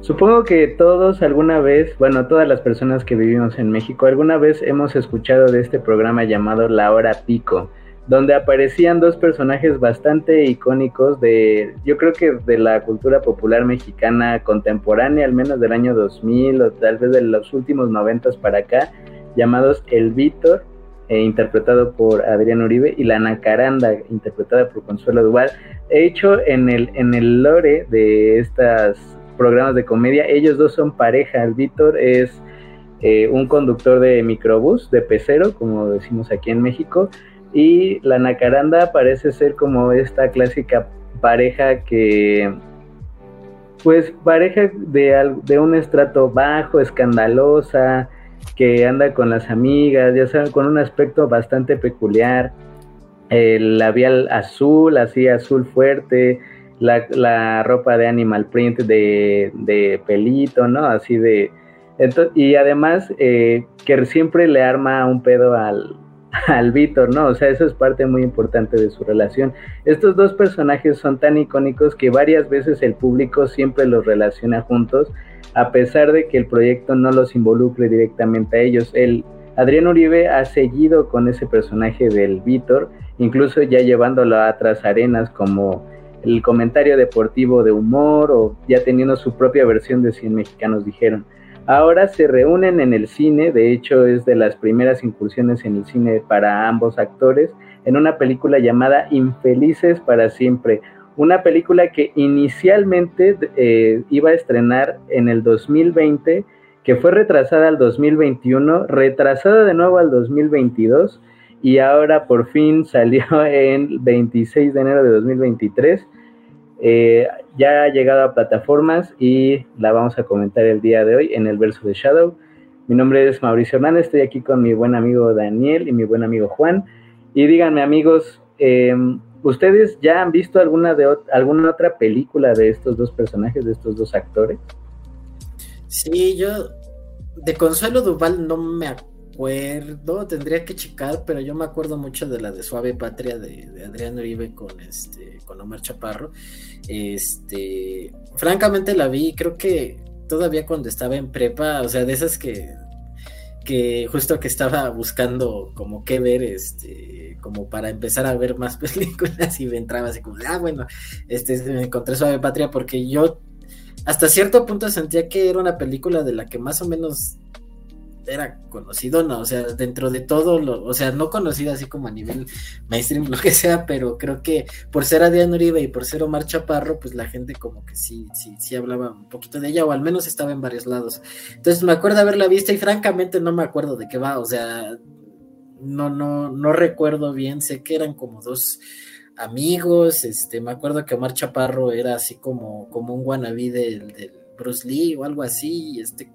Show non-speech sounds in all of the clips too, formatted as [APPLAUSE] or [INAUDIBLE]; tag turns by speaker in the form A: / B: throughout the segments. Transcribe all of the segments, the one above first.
A: Supongo que todos alguna vez, bueno, todas las personas que vivimos en México, alguna vez hemos escuchado de este programa llamado La Hora Pico, donde aparecían dos personajes bastante icónicos de, yo creo que de la cultura popular mexicana contemporánea, al menos del año 2000 o tal vez de los últimos noventas para acá, llamados El Víctor, eh, interpretado por Adrián Uribe, y La Nacaranda, interpretada por Consuelo Duval. He hecho en el, en el lore de estos programas de comedia, ellos dos son pareja. El Víctor es eh, un conductor de microbús, de pecero, como decimos aquí en México, y La Nacaranda parece ser como esta clásica pareja que pues pareja de, de un estrato bajo, escandalosa, que anda con las amigas, ya saben, con un aspecto bastante peculiar, el labial azul, así azul fuerte, la, ropa de animal print de, pelito, ¿no? Así de... y además eh, que siempre le arma un pedo al, [LAUGHS] al Víctor, ¿no? O sea, eso es parte muy importante de su relación. Estos dos personajes son tan icónicos que varias veces el público siempre los relaciona juntos a pesar de que el proyecto no los involucre directamente a ellos. El Adrián Uribe ha seguido con ese personaje del Víctor, incluso ya llevándolo a otras arenas como el comentario deportivo de humor o ya teniendo su propia versión de 100 mexicanos dijeron. Ahora se reúnen en el cine, de hecho es de las primeras incursiones en el cine para ambos actores, en una película llamada Infelices para siempre, una película que inicialmente eh, iba a estrenar en el 2020, que fue retrasada al 2021, retrasada de nuevo al 2022 y ahora por fin salió [LAUGHS] en 26 de enero de 2023. Eh, ya ha llegado a plataformas y la vamos a comentar el día de hoy en el verso de Shadow. Mi nombre es Mauricio Hernández, estoy aquí con mi buen amigo Daniel y mi buen amigo Juan. Y díganme amigos, eh, ¿Ustedes ya han visto alguna de alguna otra película de estos dos personajes, de estos dos actores?
B: Sí, yo de Consuelo Duval no me acuerdo, tendría que checar, pero yo me acuerdo mucho de la de Suave Patria de, Adrián Uribe con este con Omar Chaparro. Este, francamente la vi, creo que todavía cuando estaba en prepa, o sea, de esas que que justo que estaba buscando como qué ver, este, como para empezar a ver más [LAUGHS] películas y me entraba así como, ah, bueno, este, me encontré Suave Patria porque yo hasta cierto punto sentía que era una película de la que más o menos era conocido, no, o sea, dentro de todo, lo, o sea, no conocido así como a nivel mainstream, [LAUGHS] lo que sea, pero creo que por ser Adrián Uribe y por ser Omar Chaparro, pues la gente como que sí, sí, sí hablaba un poquito de ella, o al menos estaba en varios lados. Entonces me acuerdo haberla visto y francamente no me acuerdo de qué va, o sea, no, no, no recuerdo bien, sé que eran como dos amigos, este, me acuerdo que Omar Chaparro era así como, como un wannabe del, del Bruce Lee o algo así, y este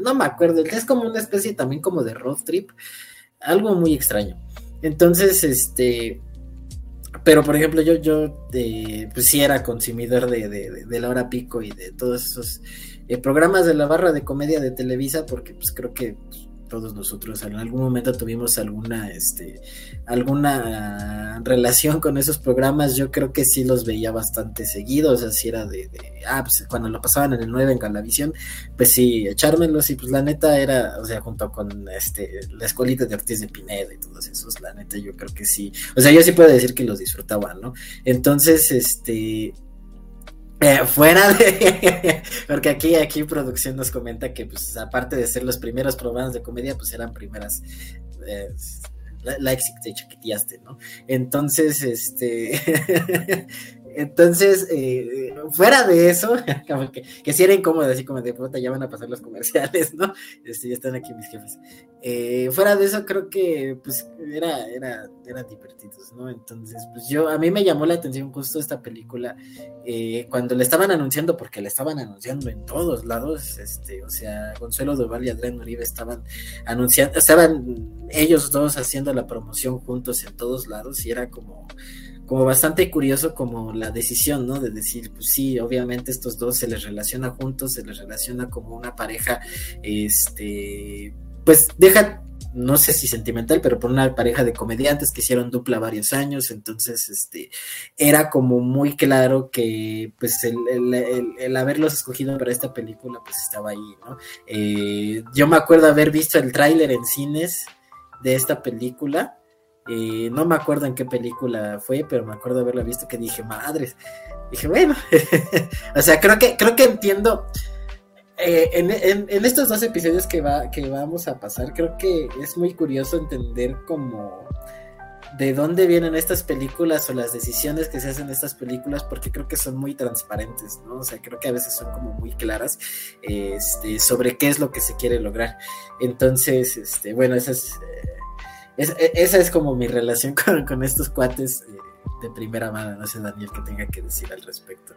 B: no me acuerdo, es como una especie también como de road trip, algo muy extraño. Entonces, este, pero por ejemplo, yo, yo eh, pues sí era consumidor de, de, la hora pico y de todos esos eh, programas de la barra de comedia de Televisa, porque pues creo que pues, todos nosotros en algún momento tuvimos alguna, este, alguna relación con esos programas, yo creo que sí los veía bastante seguidos, o sea, si era de, ah, pues, cuando lo pasaban en el 9 en Galavisión, pues sí, echármelos y pues la neta era, o sea, junto con este, la escuelita de Ortiz de Pineda y todos esos, la neta yo creo que sí, o sea, yo sí puedo decir que los disfrutaba, ¿no? Entonces, este, eh, fuera de. [LAUGHS] Porque aquí, aquí producción nos comenta que, pues, aparte de ser los primeros programas de comedia, pues eran primeras. Eh, likes de chiquiteaste, ¿no? Entonces, este. [LAUGHS] Entonces, eh, fuera de eso, [LAUGHS] que, que sí era incómodo, así como de puta, ya van a pasar los comerciales, ¿no? [LAUGHS] Este, ya están aquí mis jefes. Eh, fuera de eso, creo que pues era, era, eran divertidos, ¿no? Entonces, pues yo, a mí me llamó la atención justo esta película eh, cuando le estaban anunciando, porque le estaban anunciando en todos lados, este, o sea, Consuelo Duval y Adrián Uribe estaban anunciando, estaban ellos dos haciendo la promoción juntos en todos lados y era como como bastante curioso como la decisión, ¿no? De decir, pues sí, obviamente estos dos se les relaciona juntos, se les relaciona como una pareja, este, pues deja no sé si sentimental, pero por una pareja de comediantes que hicieron dupla varios años, entonces este era como muy claro que pues el, haberlos escogido para esta película pues estaba ahí, ¿no? Eh, yo me acuerdo haber visto el tráiler en cines de esta película, eh, no me acuerdo en qué película fue, pero me acuerdo haberla visto que dije, madres, dije, bueno, [LAUGHS] o sea, creo que, creo que entiendo eh, en, estos dos episodios que, va, que vamos a pasar, creo que es muy curioso entender como de dónde vienen estas películas o las decisiones que se hacen en estas películas, porque creo que son muy transparentes, ¿no? O sea, creo que a veces son como muy claras este, sobre qué es lo que se quiere lograr. Entonces, este, bueno, esa es, eh, esa es como mi relación [LAUGHS] con, estos cuates eh, de primera mano. No sé, Daniel, que tenga que decir al respecto.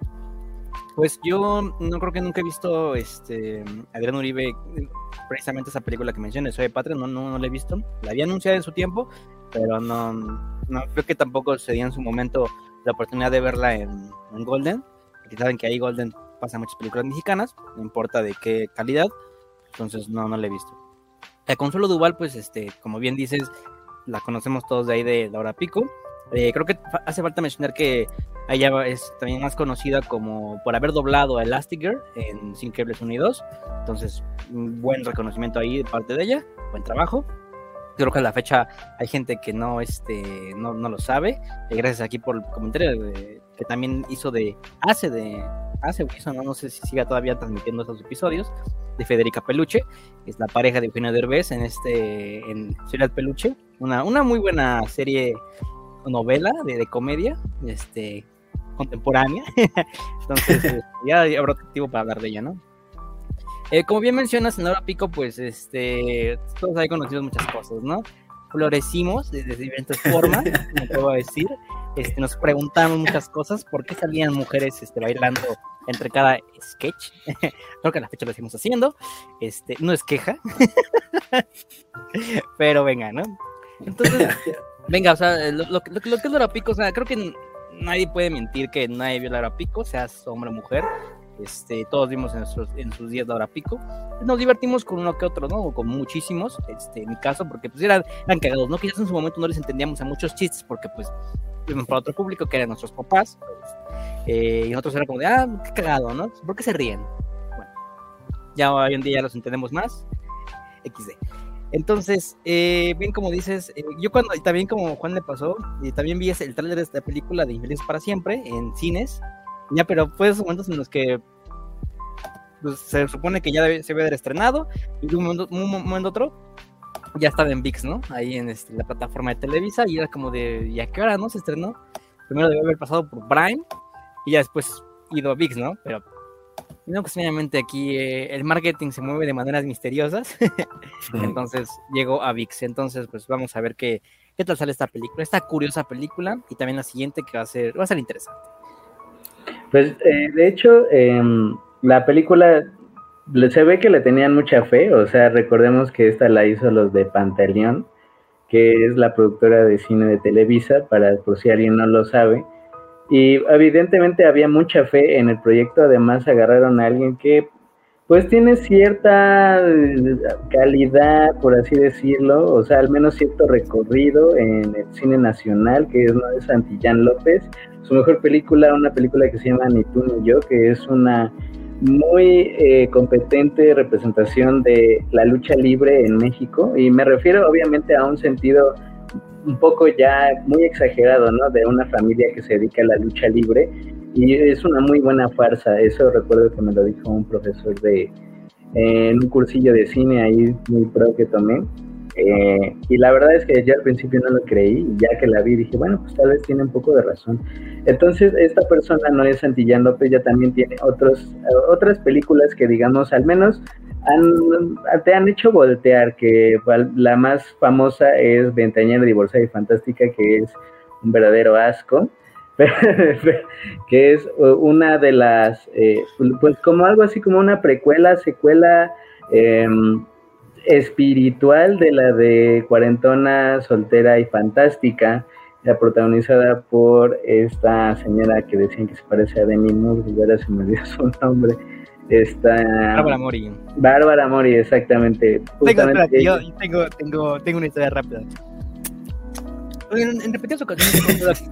C: Pues yo no creo que nunca he visto este Adrián Uribe, precisamente esa película que mencioné, Soy de Patria, no, no, la he visto. La había anunciado en su tiempo, pero no, no creo que tampoco se dio en su momento la oportunidad de verla en, Golden. Porque saben que ahí Golden pasa muchas películas mexicanas, no importa de qué calidad, entonces no, no la he visto. La Consuelo Duval, pues este, como bien dices, la conocemos todos de ahí de Laura Pico. Eh, creo que hace falta mencionar que ella es también más conocida como por haber doblado a Elastigirl en Sin Cables Unidos. Entonces, un buen reconocimiento ahí de parte de ella, buen trabajo. Creo que a la fecha hay gente que no, este, no, no lo sabe. Y gracias aquí por el comentario que también hizo de. Hace de. Hace hizo, ¿no? no sé si siga todavía transmitiendo esos episodios. De Federica Peluche. Es la pareja de Eugenio Derbez en este. En Ciudad Peluche. Una, una muy buena serie novela de, de comedia. Este contemporánea. [LAUGHS] Entonces, [LAUGHS] este, ya habrá activo para hablar de ella, ¿no? Eh, como bien mencionas, en Hora Pico, pues este, todos hay conocido muchas cosas, ¿no? Florecimos de, diferentes formas, [LAUGHS] como puedo decir. Este, nos preguntamos muchas cosas, ¿por qué salían mujeres este, bailando entre cada sketch? [LAUGHS] Creo que a la fecha lo seguimos haciendo. Este, no es queja, [LAUGHS] pero venga, ¿no? Entonces, venga, o sea, lo, lo, lo que es Hora Pico, o sea, creo que nadie puede mentir que nadie vio la hora pico, seas hombre o mujer. Este, todos vimos en, en sus días de hora pico. Nos divertimos con uno que otro, ¿no? con muchísimos, este, en mi caso, porque pues eran, eran cagados, ¿no? Quizás en su momento no les entendíamos a muchos chistes, porque pues para otro público, que eran nuestros papás, pues, eh, y nosotros era como de, ah, qué cagado, ¿no? ¿Por qué se ríen? Bueno, ya hoy en día los entendemos más. XD. Entonces, eh, bien como dices, eh, yo cuando, y también como Juan le pasó, y también vi el tráiler de esta película de Infelices para Siempre en cines, ya, pero fue esos momentos en los que pues, se supone que ya se había estrenado, y de un momento, un momento otro ya estaba en VIX, ¿no? Ahí en este, la plataforma de Televisa, y era como de, ¿y a qué hora, no? Se estrenó. Primero debe haber pasado por Prime, y ya después ido a VIX, ¿no? Pero no, pues obviamente aquí eh, el marketing se mueve de maneras misteriosas. [LAUGHS] Entonces llegó a VIX. Entonces, pues vamos a ver qué, qué tal sale esta película, esta curiosa película, y también la siguiente que va a ser, va a ser interesante.
A: Pues eh, de hecho, em, la película se ve que le tenían mucha fe, o sea, recordemos que esta la hizo los de Pantaleón, que es la productora de cine de Televisa, para por si alguien no lo sabe. Y evidentemente había mucha fe en el proyecto, además agarraron a alguien que pues tiene cierta eh, calidad, por así decirlo, o sea, al menos cierto recorrido en el cine nacional, que es, ¿no? de Santillán López. Su mejor película, una película que se llama Ni tú ni yo, que es una muy eh, competente representación de la lucha libre en México, y me refiero obviamente a un sentido un poco ya muy exagerado, ¿no? De una familia que se dedica a la lucha libre y es una muy buena farsa. Eso recuerdo que me lo dijo un profesor de en un cursillo de cine ahí muy pro que tomé. Eh, y la verdad es que yo al principio no lo creí, ya que la vi dije, bueno, pues tal vez tiene un poco de razón. Entonces, esta persona no es Santillán López, ya también tiene otros, otras películas que digamos, al menos te han hecho voltear, que la más famosa es Ventañera Divorciada y Fantástica, que es un verdadero asco, [LAUGHS] que es una de las, eh, pues como algo así como una precuela, secuela em, espiritual de la de Cuarentona, Soltera y Fantástica, la protagonizada por esta señora que decían que se parece a Demi Moore, y ahora se me olvidó su nombre, Está.
C: Bárbara Mori.
A: Bárbara Mori, exactamente.
C: Tengo, yo tengo, tengo, tengo una historia rápida. En, en repetidas ocasiones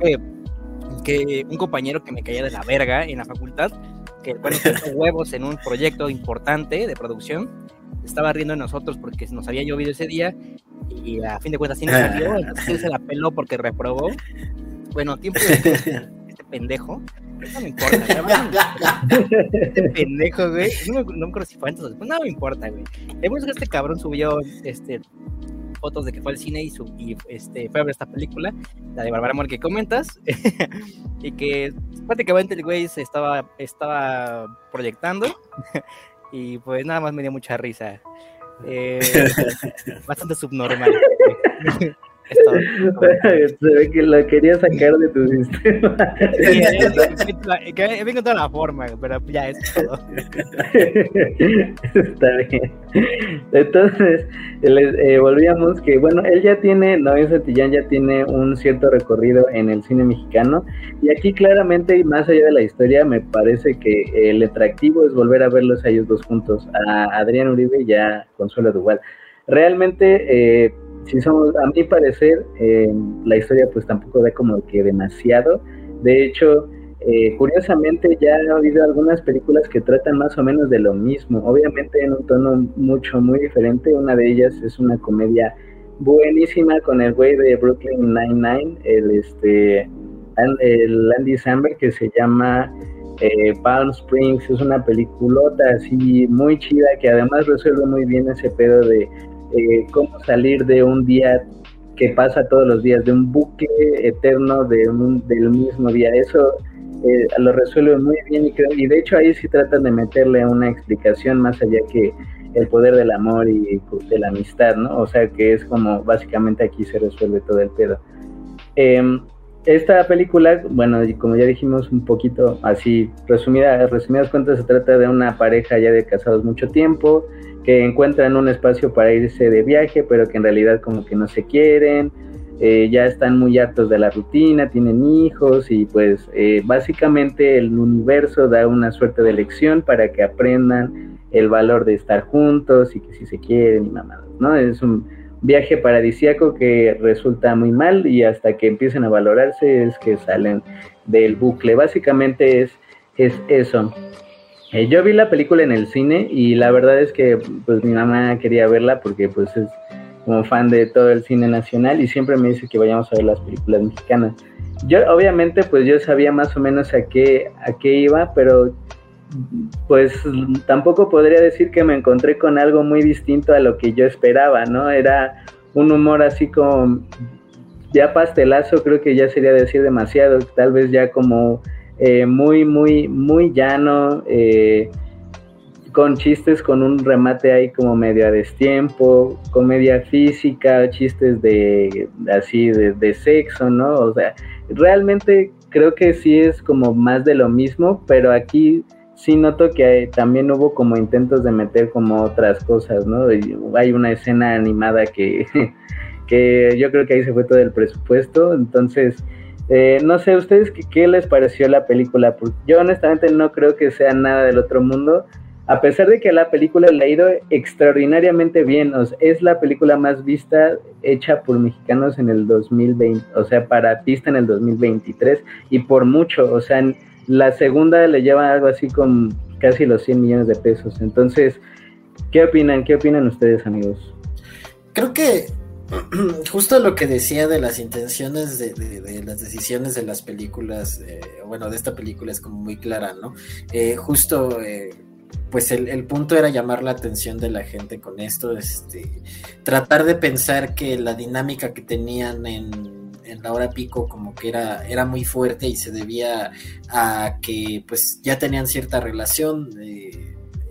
C: que, un compañero que me caía de la verga en la facultad, que bueno, huevos en un proyecto importante de producción, estaba riendo de nosotros porque nos había llovido ese día y a fin de cuentas sí nos salió, entonces se la peló porque reprobó. Bueno, tiempo de [LAUGHS] este pendejo no me importa, Este pendejo, güey. No me, no me acuerdo si fue antes o después. No me importa, güey. Hemos que este cabrón subió este, fotos de que fue al cine y, su, y este, fue a ver esta película, la de Barbara Amor que comentas, [LAUGHS] y que prácticamente el güey se estaba, estaba proyectando, [LAUGHS] y pues nada más me dio mucha risa. Eh, [LAUGHS] bastante subnormal. [LAUGHS]
A: Se ve que lo quería sacar de tu sistema. Sí,
C: he encontrado la forma, pero ya es todo. [LAUGHS]
A: Está bien. Entonces, eh, volvíamos que, bueno, él ya tiene, Noé Santillán ya tiene un cierto recorrido en el cine mexicano. Y aquí claramente, y más allá de la historia, me parece que el atractivo es volver a verlos a ellos dos juntos, a Adrián Uribe y a Consuelo Duval. Realmente, eh, si somos, a mi parecer, eh, la historia pues tampoco da como que demasiado. De hecho, eh, curiosamente ya ha habido algunas películas que tratan más o menos de lo mismo, obviamente en un tono mucho, muy diferente. Una de ellas es una comedia buenísima con el güey de Brooklyn Nine-Nine, el, este, el Andy Samberg que se llama eh, Palm Springs. Es una peliculota así muy chida que además resuelve muy bien ese pedo de eh, cómo salir de un día que pasa todos los días, de un buque eterno de del mismo día. Eso eh, lo resuelve muy bien y, y de hecho ahí sí tratan de meterle una explicación más allá que el poder del amor y de la amistad, ¿no? O sea que es como básicamente aquí se resuelve todo el pedo. Em, esta película, bueno, como ya dijimos un poquito así, resumida, resumidas cuentas, se trata de una pareja ya de casados mucho tiempo, que encuentran un espacio para irse de viaje, pero que en realidad como que no se quieren, eh, ya están muy hartos de la rutina, tienen hijos y pues eh, básicamente el universo da una suerte de lección para que aprendan el valor de estar juntos y que si se quieren y mamadas, ¿no? Es un viaje paradisiaco que resulta muy mal y hasta que empiecen a valorarse es que salen del bucle. Básicamente es, es eso. Eh, yo vi la película en el cine y la verdad es que pues mi mamá quería verla porque pues es como fan de todo el cine nacional y siempre me dice que vayamos a ver las películas mexicanas. Yo obviamente pues yo sabía más o menos a qué a qué iba, pero pues tampoco podría decir que me encontré con algo muy distinto a lo que yo esperaba, ¿no? Era un humor así como ya pastelazo, creo que ya sería decir demasiado, tal vez ya como eh, muy, muy, muy llano, eh, con chistes con un remate ahí como medio a destiempo, comedia física, chistes de así de, de sexo, ¿no? O sea, realmente creo que sí es como más de lo mismo, pero aquí sí noto que también hubo como intentos de meter como otras cosas, ¿no? hay una escena animada que, [LAUGHS] que yo creo que ahí se fue todo el presupuesto, entonces eh, no sé, ¿ustedes qué, les pareció la película? Porque yo honestamente no creo que sea nada del otro mundo, a pesar de que la película le ha ido extraordinariamente bien, es la película más vista hecha por mexicanos en el 2020, o sea, para pista en el 2023, y por mucho, o sea, la segunda le lleva algo así con casi los 100 millones de pesos. Entonces, ¿qué opinan? ¿Qué opinan ustedes, amigos?
B: Creo que [CLEARS THROAT] justo lo que decía de las intenciones de, las decisiones de las películas, eh, bueno, de esta película es como muy clara, ¿no? Eh, justo, eh, pues el, punto era llamar la atención de la gente con esto, este, tratar de pensar que la dinámica que tenían en, en la hora pico como que era, era muy fuerte y se debía a que pues ya tenían cierta relación.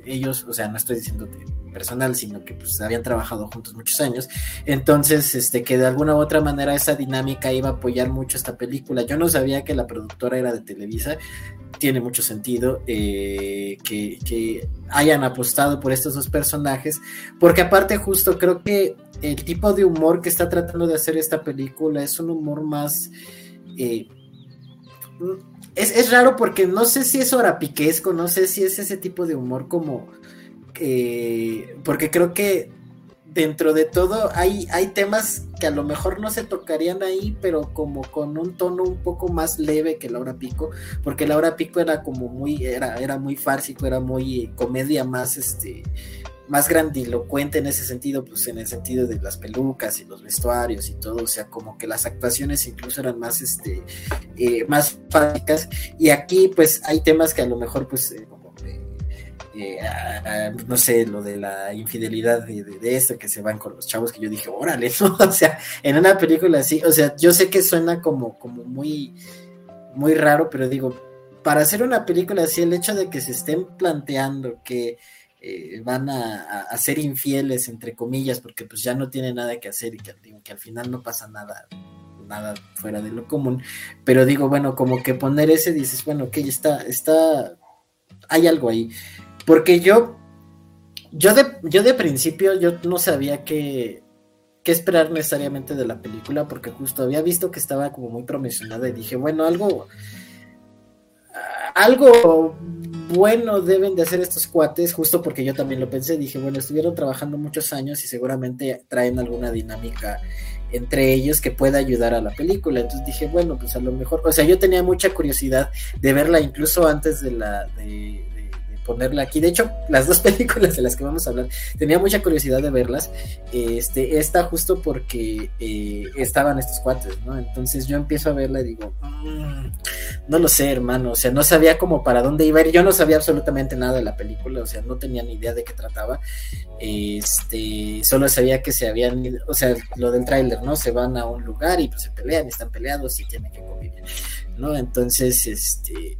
B: ellos, o sea, no estoy diciendo que personal, sino que pues habían trabajado juntos muchos años. Entonces, este, que de alguna u otra manera esa dinámica iba a apoyar mucho esta película. Yo no sabía que la productora era de Televisa. Tiene mucho sentido eh, que, que hayan apostado por estos dos personajes, porque aparte justo creo que el tipo de humor que está tratando de hacer esta película es un humor más... Eh, es, raro porque no sé si es piquesco, no sé si es ese tipo de humor como... Eh, porque creo que dentro de todo hay, hay temas que a lo mejor no se tocarían ahí, pero como con un tono un poco más leve que Laura Pico, porque Laura Pico era como muy, era, era muy fársico, era muy eh, comedia más este más grandilocuente en ese sentido, pues en el sentido de las pelucas y los vestuarios y todo, o sea, como que las actuaciones incluso eran más, este, eh, más fácicas, y aquí pues hay temas que a lo mejor pues eh, no sé, lo de la infidelidad de, esto, que se van con los chavos, que yo dije, órale, [LAUGHS] ¿no? O sea, en una película así, o sea, yo sé que suena como, como muy, muy raro, pero digo, para hacer una película así, el hecho de que se estén planteando que eh, van a, ser infieles, entre comillas, porque pues ya no tienen nada que hacer y que, que al final no pasa nada nada fuera de lo común, pero digo, bueno, como que poner ese, dices, bueno, ok, está, está, hay algo ahí. Porque yo, yo de, yo de principio, yo no sabía qué, qué esperar necesariamente de la película, porque justo había visto que estaba como muy promocionada y dije, bueno, algo, algo bueno deben de hacer estos cuates, justo porque yo también lo pensé, dije, bueno, estuvieron trabajando muchos años y seguramente traen alguna dinámica entre ellos que pueda ayudar a la película. Entonces dije, bueno, pues a lo mejor, o sea, yo tenía mucha curiosidad de verla incluso antes de la, de, ponerla aquí. De hecho, las dos [LAUGHS] películas de las que vamos a hablar, tenía mucha curiosidad de verlas. Este, esta justo porque eh, estaban estos cuates, ¿no? Entonces yo empiezo a verla y digo, mm, no lo sé, hermano. O sea, no sabía como para dónde iba a ir. Yo no sabía absolutamente nada de la película, o sea, no tenía ni idea de qué trataba. Este, solo sabía que se habían o sea, lo del tráiler, ¿no? Se van a un lugar y pues se pelean, están peleados y tienen que convivir, ¿no? Entonces, este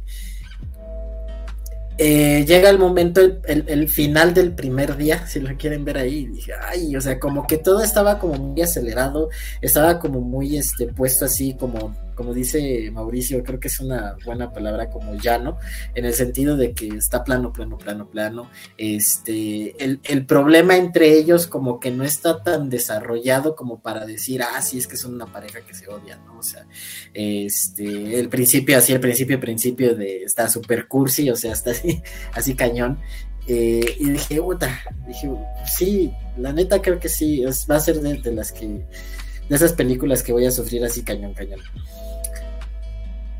B: eh, llega el momento, el, final del primer día, si lo quieren ver ahí, dije, ay, o sea, como que todo estaba como muy acelerado, estaba como muy este, puesto así como como dice Mauricio, creo que es una buena palabra como llano, en el sentido de que está plano, plano, plano, plano. Este, el, problema entre ellos como que no está tan desarrollado como para decir, ah, sí, es que son una pareja que se odia, ¿no? O sea, este, el principio, así, el principio, principio de, está super cursi, o sea, está así, [LAUGHS] así cañón. Eh, y dije, puta, dije, sí, la neta creo que sí, va a ser de las que de esas películas que voy a sufrir así cañón, cañón.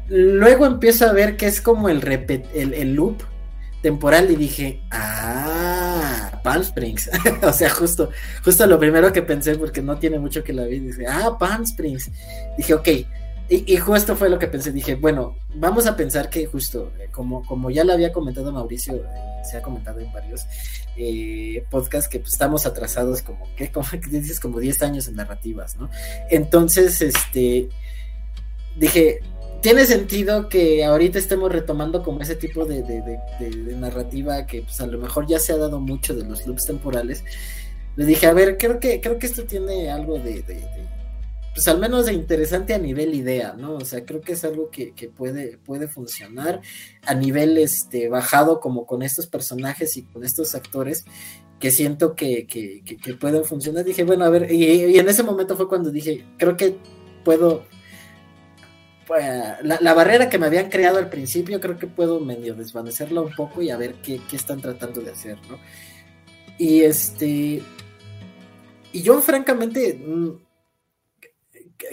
B: Luego empiezo a ver que es como el, loop temporal y dije, ah, Palm Springs. [LAUGHS] o sea, justo, justo lo primero que pensé, porque no tiene mucho que la vi, dije, ah, Palm Springs. Dije, ok. Y, justo fue lo que pensé, dije, bueno, vamos a pensar que justo, eh, como, como ya lo había comentado Mauricio, eh, se ha comentado en varios eh, podcasts, que pues, estamos atrasados como, ¿qué? [LAUGHS] Como dices, como 10 años en narrativas, ¿no? Entonces, este, dije, tiene sentido que ahorita estemos retomando como ese tipo de, narrativa que pues a lo mejor ya se ha dado mucho de los loops temporales. Le dije, a ver, creo que, creo que esto tiene algo de, pues al menos interesante a nivel idea, ¿no? O sea, creo que es algo que, puede, puede funcionar a nivel este, bajado como con estos personajes y con estos actores que siento que, pueden funcionar. Dije, bueno, a ver, y en ese momento fue cuando dije, creo que puedo pues, la, barrera que me habían creado al principio, creo que puedo medio desvanecerla un poco y a ver qué, están tratando de hacer, ¿no? Y este. Y yo, francamente, mm,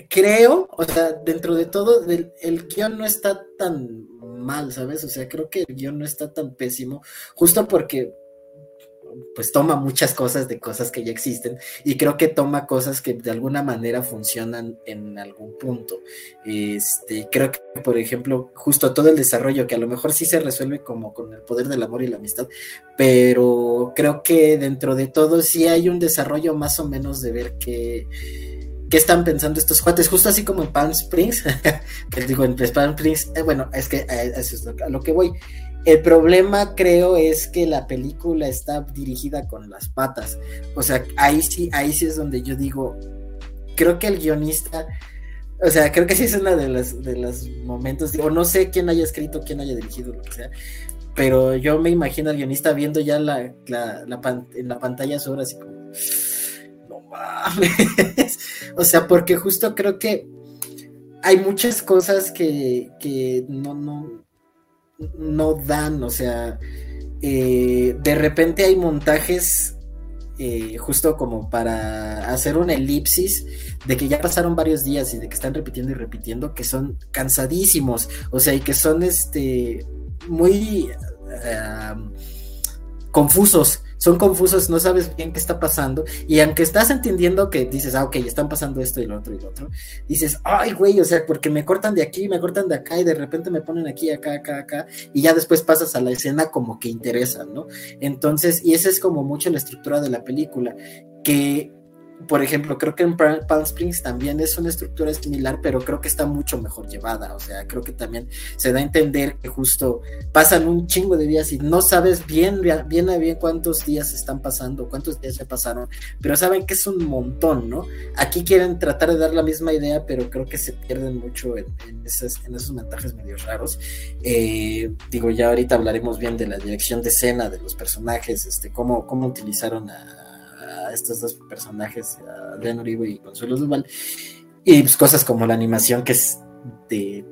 B: creo, o sea, dentro de todo, el, el guion no está tan mal, ¿sabes? O sea, creo que el guion no está tan pésimo, justo porque pues toma muchas cosas de cosas que ya existen y creo que toma cosas que de alguna manera funcionan en algún punto. Este, creo que, por ejemplo, justo todo el desarrollo que a lo mejor sí se resuelve como con el poder del amor y la amistad, pero creo que dentro de todo sí hay un desarrollo más o menos de ver qué, qué están pensando estos cuates, justo así como en Palm Springs, [LAUGHS] que digo, en Palm Springs, eh, bueno, es que eh, eso es a lo que voy el problema creo es que la película está dirigida con las patas. O sea, ahí sí, ahí sí es donde yo digo, creo que el guionista, o sea, creo que sí es uno de los, de los momentos, o no sé quién haya escrito, quién haya dirigido, lo que sea, pero yo me imagino al guionista viendo ya la, la, en la pantalla su así como, [LAUGHS] o sea, porque justo creo que hay muchas cosas que, que no, no, no dan, o sea, eh, de repente hay montajes eh, justo como para hacer una elipsis de que ya pasaron varios días y de que están repitiendo y repitiendo, que son cansadísimos, o sea, y que son este muy eh, confusos son confusos, no sabes bien qué está pasando, y aunque estás entendiendo que dices, ah, ok, están pasando esto y lo otro y lo otro, dices, ay, güey, o sea, porque me cortan de aquí, me cortan de acá, y de repente me ponen aquí, acá, acá, acá, y ya después pasas a la escena como que interesa, ¿no? Entonces, y esa es como mucho la estructura de la película, que por ejemplo, creo que en Palm Springs también es una estructura similar, pero creo que está mucho mejor llevada. O sea, creo que también se da a entender que justo pasan un chingo de días y no sabes bien, bien bien cuántos días están pasando, cuántos días ya pasaron, pero saben que es un montón, ¿no? Aquí quieren tratar de dar la misma idea, pero creo que se pierden mucho en, esos, en esos montajes medio raros. Eh, digo, ya ahorita hablaremos bien de la dirección de escena de los personajes, este, cómo, cómo utilizaron a estos dos personajes, a Adrián Uribe y Consuelo Duval. Y pues cosas como la animación que es de.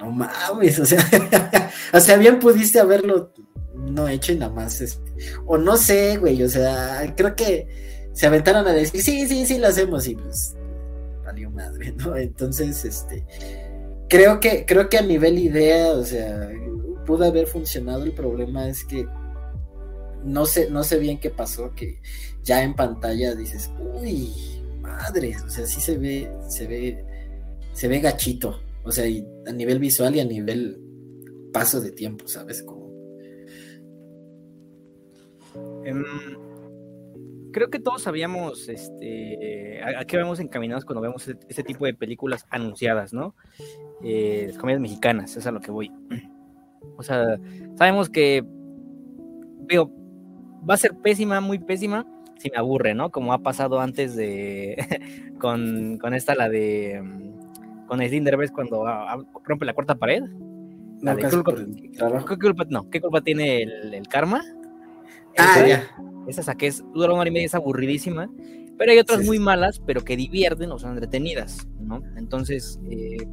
B: No mames, o sea, [LAUGHS] o sea, bien pudiste haberlo no hecho y nada más. Este, o no sé, güey, o sea, creo que se aventaron a decir, sí, sí, sí, lo hacemos y pues valió madre, ¿no? Entonces, este. Creo que, creo que a nivel idea, o sea, pudo haber funcionado. El problema es que no sé, no sé bien qué pasó, que ya en pantalla dices, uy, madre, o sea, sí se ve, se ve, se ve gachito, o sea, a nivel visual y a nivel paso de tiempo, ¿sabes? Como...
C: Em, creo que todos sabíamos este, a, qué vamos encaminados cuando vemos este, tipo de películas anunciadas, ¿no? Eh, comedias mexicanas, es a lo que voy. [CLEARS THROAT] O sea, sabemos que, veo, va a ser pésima, muy pésima, si me aburre, ¿no? Como ha pasado antes de [LAUGHS] con, esta, la de con el Derbez cuando rompe la cuarta pared. no, ¿qué, culpa, no, ¿qué culpa tiene el, karma?
B: Ah, ya.
C: Esa saqué es, dura una hora y media, es aburridísima. Pero hay otras muy malas, pero que divierten o son entretenidas, ¿no? Entonces, eh,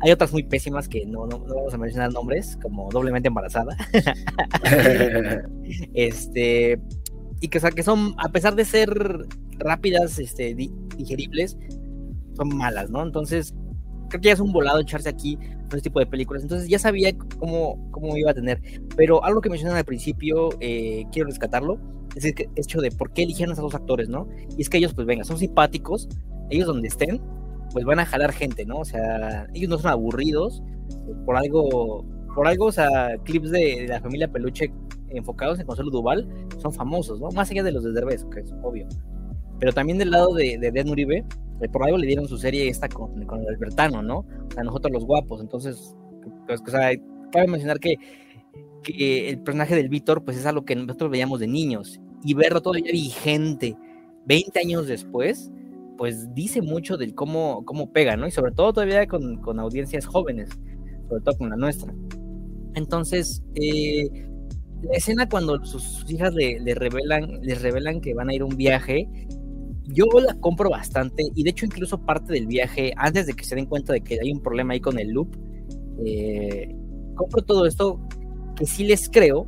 C: hay otras muy pésimas que no, no, vamos a mencionar nombres, como doblemente embarazada. [LAUGHS] este, y que, que son, a pesar de ser rápidas, este, digeribles, son malas, ¿no? Entonces, creo que ya es un volado echarse aquí este tipo de películas. Entonces ya sabía cómo, cómo iba a tener. Pero algo que mencionan al principio, eh, quiero rescatarlo, es el hecho de por qué eligieron a esos actores, ¿no? Y es que ellos, pues venga, son simpáticos, ellos donde estén, pues van a jalar gente, ¿no? O sea, ellos no son aburridos, por algo, por algo, o sea, clips de la familia Peluche enfocados en Consuelo Duval son famosos, ¿no? Más allá de los de Derbez, que es obvio. Pero también del lado de, de Dean Uribe, eh, por algo le dieron su serie esta con, con el Albertano, ¿no? O sea, nosotros los guapos. Entonces, pues, o sea, cabe mencionar que, que el personaje del Víctor, pues es algo que nosotros veíamos de niños. Y verlo todavía vigente 20 años después, pues dice mucho del cómo, cómo pega, ¿no? Y sobre todo todavía con, con audiencias jóvenes, sobre todo con la nuestra. Entonces, eh, la escena cuando sus hijas le, revelan, les revelan que van a ir a un viaje, yo la compro bastante y de hecho incluso parte del viaje, antes de que se den cuenta de que hay un problema ahí con el loop, eh, compro todo esto que sí les creo,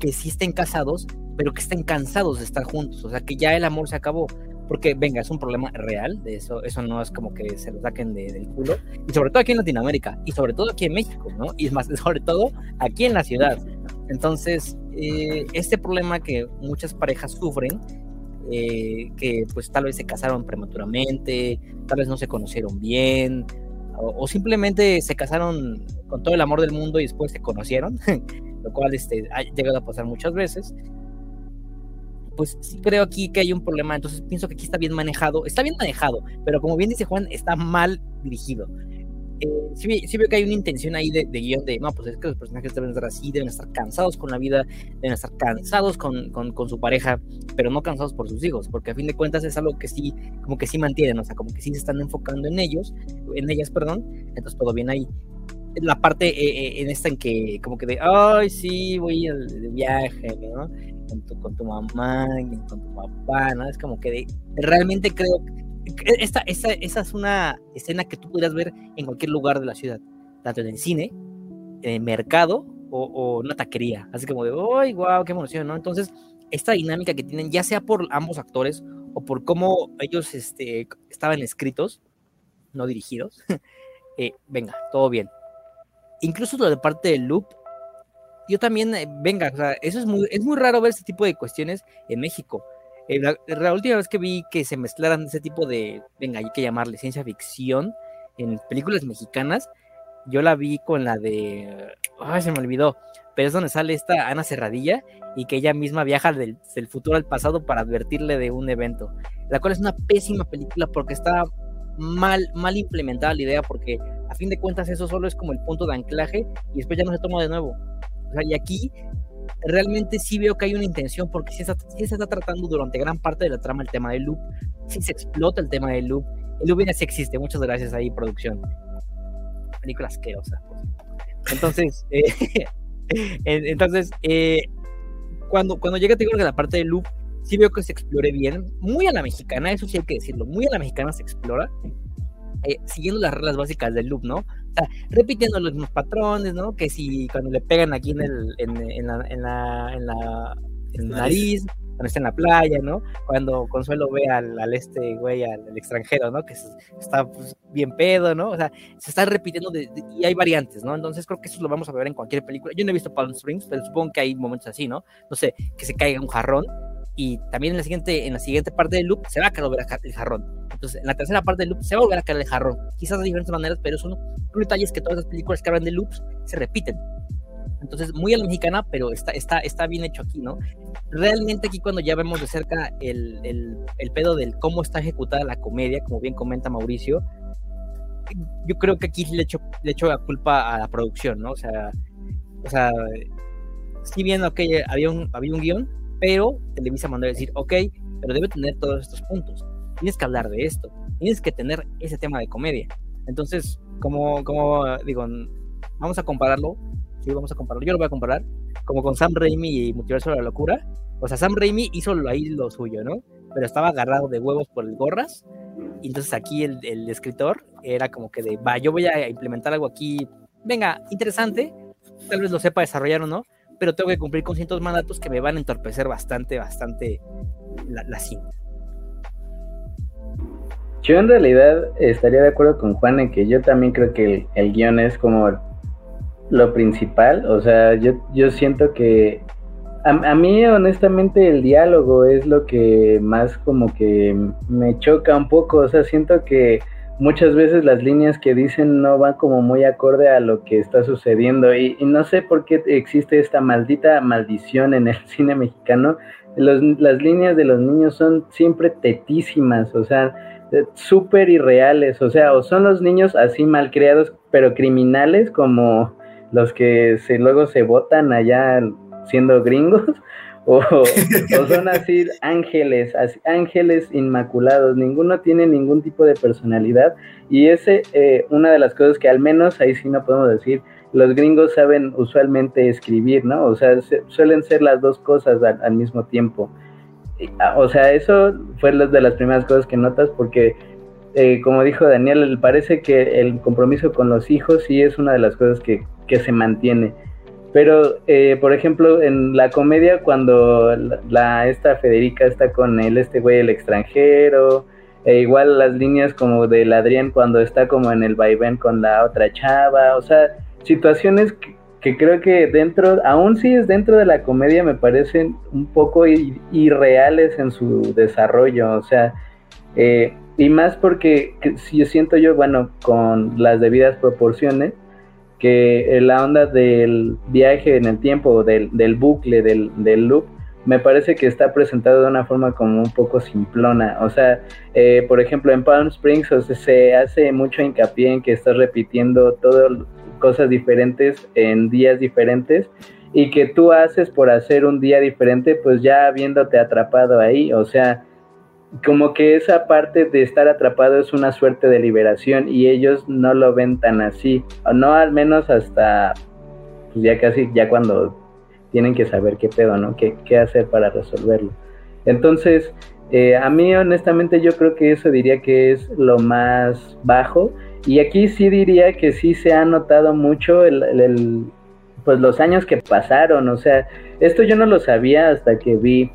C: que sí estén casados, pero que estén cansados de estar juntos, o sea que ya el amor se acabó. Porque, venga, es un problema real, de eso, eso no es como que se lo saquen del culo. Y sobre todo aquí en Latinoamérica, y sobre todo aquí en México, ¿no? Y más, [LAUGHS] sobre todo aquí en la ciudad. Entonces, eh, este problema que muchas parejas sufren, eh, que pues tal vez se casaron prematuramente, tal vez no se conocieron bien, o, simplemente se casaron con todo el amor del mundo y después se conocieron, [LAUGHS] lo cual este, ha llegado a pasar muchas veces pues sí creo aquí que hay un problema, entonces pienso que aquí está bien manejado, está bien manejado, pero como bien dice Juan, está mal dirigido. Eh, sí, veo que hay una intención ahí de, guion de, no, pues es que los personajes deben estar así, deben estar cansados con la vida, deben estar cansados con, con, su pareja, pero no cansados por sus hijos, porque a fin de cuentas es algo que sí, como que sí mantienen, o sea, como que sí se están enfocando en ellos, en ellas, perdón, entonces todo bien ahí. La parte eh, eh, en esta en que, como que de, ay, sí, voy de viaje, ¿no? Con tu, con tu mamá, con tu papá, ¿no? Es como que realmente creo, esta, esta, esa es una escena que tú podrías ver en cualquier lugar de la ciudad, tanto en el cine, en el mercado o, o una taquería. Así como de, ¡ay, wow, qué emoción! ¿no? Entonces, esta dinámica que tienen, ya sea por ambos actores o por cómo ellos este, estaban escritos, no dirigidos, [LAUGHS] eh, venga, todo bien. Incluso de parte del loop, yo también, eh, venga, o sea, eso es muy, es muy raro ver este tipo de cuestiones en México. Eh, la, última vez que vi que se mezclaran ese tipo de, venga, hay que llamarle ciencia ficción en películas mexicanas, yo la vi con la de, ay, se me olvidó, pero es donde sale esta Ana Cerradilla y que ella misma viaja del, futuro al pasado para advertirle de un evento, la cual es una pésima película porque está mal, mal implementada la idea, porque a fin de cuentas eso solo es como el punto de anclaje y después ya no se toma de nuevo. Y aquí realmente sí veo que hay una intención porque sí, se está tratando durante gran parte de la trama el tema del loop, sí se explota el tema del loop, el loop ya sí existe, muchas gracias ahí producción. Película asquerosa. Entonces, [LAUGHS] eh, Entonces, eh, cuando, cuando llega, tengo que la parte del loop, sí veo que se explore bien, muy a la mexicana, eso sí hay que decirlo, muy a la mexicana se explora, eh, siguiendo las reglas básicas del loop, ¿no? O sea, repitiendo los mismos patrones, ¿no? Que si cuando le pegan aquí en, el, en, en la, en la, en la, en nariz, cuando está en la playa, ¿no? Cuando Consuelo ve al, al este güey, al, extranjero, ¿no? Que está pues, bien pedo, ¿no? O sea, se está repitiendo y hay variantes, ¿no? Entonces creo que eso lo vamos a ver en cualquier película. Yo no he visto Palm Springs, pero supongo que hay momentos así, ¿no? No sé, que se caiga un jarrón y también en la siguiente, en la siguiente parte del loop se va a caer el jarrón. Entonces, en la tercera parte del loop se va a volver a caer el jarrón. Quizás de diferentes maneras, pero son, detalles que todas las películas que hablan de loops se repiten. Entonces, muy a la mexicana, pero está, está, está bien hecho aquí, ¿no? Realmente aquí cuando ya vemos de cerca el, el, el pedo del cómo está ejecutada la comedia, como bien comenta Mauricio, yo creo que aquí le echo, le echo la culpa a la producción, ¿no? O sea, o sea, sí bien, ok, había un, había un guion, pero Televisa mandó a decir, ok, pero debe tener todos estos puntos. Tienes que hablar de esto, tienes que tener ese tema de comedia. Entonces, como, como digo, vamos a compararlo vamos a compararlo. Yo lo voy a comparar como con Sam Raimi y Multiverso de la Locura. O sea, Sam Raimi hizo ahí lo suyo, ¿no? Pero estaba agarrado de huevos por el gorras. Y entonces aquí el, el escritor era como que de, va, yo voy a implementar algo aquí, venga, interesante, tal vez lo sepa desarrollar o no, pero tengo que cumplir con ciertos mandatos que me van a entorpecer bastante, bastante la, la cinta.
A: Yo en realidad estaría de acuerdo con Juan en que yo también creo que el, el guion es como lo principal. O sea, yo, yo siento que a, mí honestamente el diálogo es lo que más como que me choca un poco. O sea, siento que muchas veces las líneas que dicen no van como muy acorde a lo que está sucediendo. Y, no sé por qué existe esta maldita maldición en el [LAUGHS] cine mexicano. las líneas de los niños son siempre tetísimas, o sea, súper irreales. O sea, o son los niños así malcriados, pero criminales como los que se, luego se votan allá siendo gringos, o, son así ángeles, ángeles inmaculados, ninguno tiene ningún tipo de personalidad, y ese, eh, una de las cosas que al menos ahí sí no podemos decir, los gringos saben usualmente escribir, ¿no? O sea, suelen ser las dos cosas al, mismo tiempo. O sea, eso fue una de las primeras cosas que notas porque eh, como dijo Daniel, parece que el compromiso con los hijos sí es una de las cosas que que se mantiene. Pero, eh, por ejemplo, en la comedia, cuando la, esta Federica está con él, este güey, el extranjero, e igual las líneas como del Adrián cuando está como en el vaivén con la otra chava, o sea, situaciones que, creo que dentro, aún si es dentro de la comedia, me parecen un poco irreales en su desarrollo, o sea, eh, y más porque si yo siento yo, bueno, con las debidas proporciones, que la onda del viaje en el tiempo, del, del bucle, del, del, loop, me parece que está presentado de una forma como un poco simplona. O sea, eh, por ejemplo, en Palm Springs se hace mucho hincapié en que estás repitiendo todas cosas diferentes en días diferentes y que tú haces por hacer un día diferente, pues ya habiéndote atrapado ahí. O sea, como que esa parte de estar atrapado es una suerte de liberación y ellos no lo ven tan así, o no al menos hasta pues ya casi, ya cuando tienen que saber qué pedo, ¿no? ¿Qué, qué hacer para resolverlo? Entonces, Eh, a mí honestamente yo creo que eso diría que es lo más bajo y aquí sí diría que sí se ha notado mucho el, pues los años que pasaron, o sea, esto yo no lo sabía hasta que vi